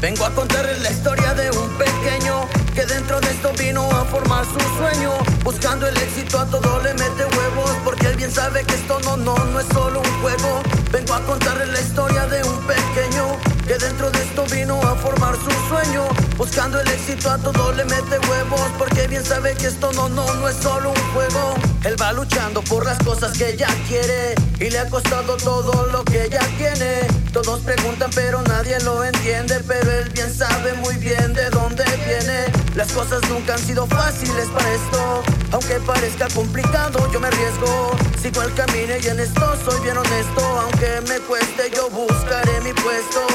Vengo a contarles la historia de un pequeño que dentro de esto vino a formar su sueño. Buscando el éxito a todo le mete huevos porque él bien sabe que esto no, no, no es solo un juego. Vengo a contarles la historia de un pequeño que dentro de esto vino a formar su sueño. Buscando el éxito a todo le mete huevos porque bien sabe que esto no, no, no es solo un juego. Él va luchando por las cosas que ella quiere y le ha costado todo lo que ella tiene. Todos preguntan pero nadie lo entiende, pero él bien sabe muy bien de dónde viene. Las cosas nunca han sido fáciles para esto, aunque parezca complicado yo me arriesgo. Sigo el camino y en esto soy bien honesto, aunque me cueste yo buscaré mi puesto.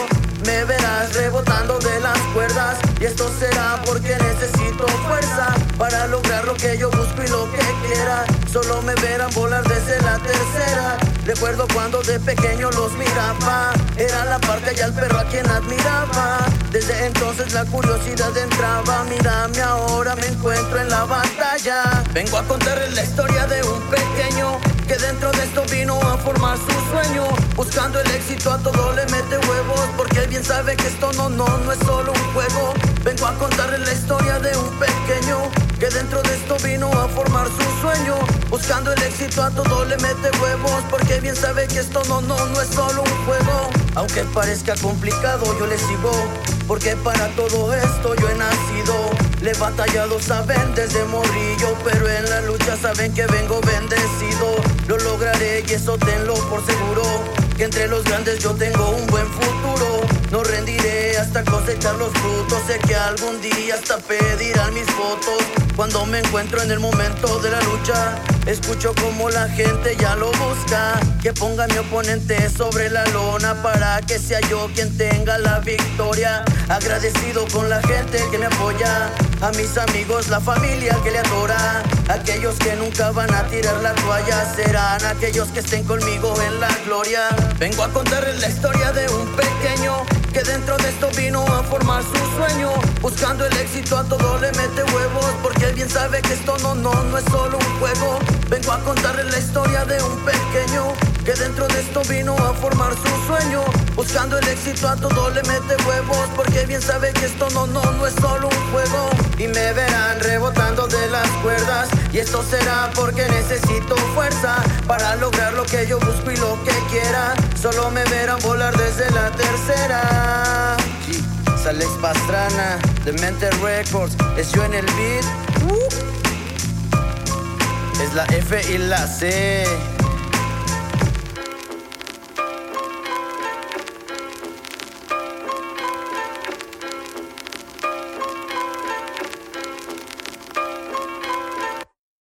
Me verás rebotando de las cuerdas y esto será porque necesito fuerza para lograr lo que yo busco y lo que quiera. Solo me verán volar desde la tercera. Recuerdo cuando de pequeño los miraba, la parte y al perro a quien admiraba. Desde entonces la curiosidad entraba, mírame ahora me encuentro en la batalla. Vengo a contarles la historia de un pequeño que dentro de esto vino a formar su sueño. Buscando el éxito a todo le mete huevos, porque él bien sabe que esto no, no, no es solo un juego. Vengo a contarles la historia de un pequeño que dentro de esto vino a formar su sueño. Buscando el éxito a todo le mete huevos, porque bien sabe que esto no, no, no es solo un juego. Aunque parezca complicado, yo le sigo, porque para todo esto yo he nacido. Le he batallado, saben, desde morrillo, pero en la lucha saben que vengo bendecido. Lo lograré y eso tenlo por seguro. Que entre los grandes yo tengo un buen futuro. No rendiré hasta cosechar los frutos. Sé que algún día hasta pedirán mis fotos. Cuando me encuentro en el momento de la lucha, escucho como la gente ya lo busca. Que ponga a mi oponente sobre la lona para que sea yo quien tenga la victoria. Agradecido con la gente que me apoya. A mis amigos, la familia que le adora. Aquellos que nunca van a tirar la toalla serán aquellos que estén conmigo en la gloria. Vengo a contarles la historia de un pequeño que dentro de esto vino a formar su sueño. Buscando el éxito a todo le mete huevos porque él bien sabe que esto no, no, no es solo un juego. Vengo a contarles la historia de un pequeño que dentro de esto vino a formar su sueño. Buscando el éxito a todo le mete huevos porque bien sabe que esto no, no, no es solo un juego. Y me verán rebotando de las cuerdas y esto será porque necesito fuerza para lograr lo que yo busco y lo que quiera. Solo me verán volar desde la tercera. Salex Pastrana, de Mente Records, es yo en el beat. Es la F y la C.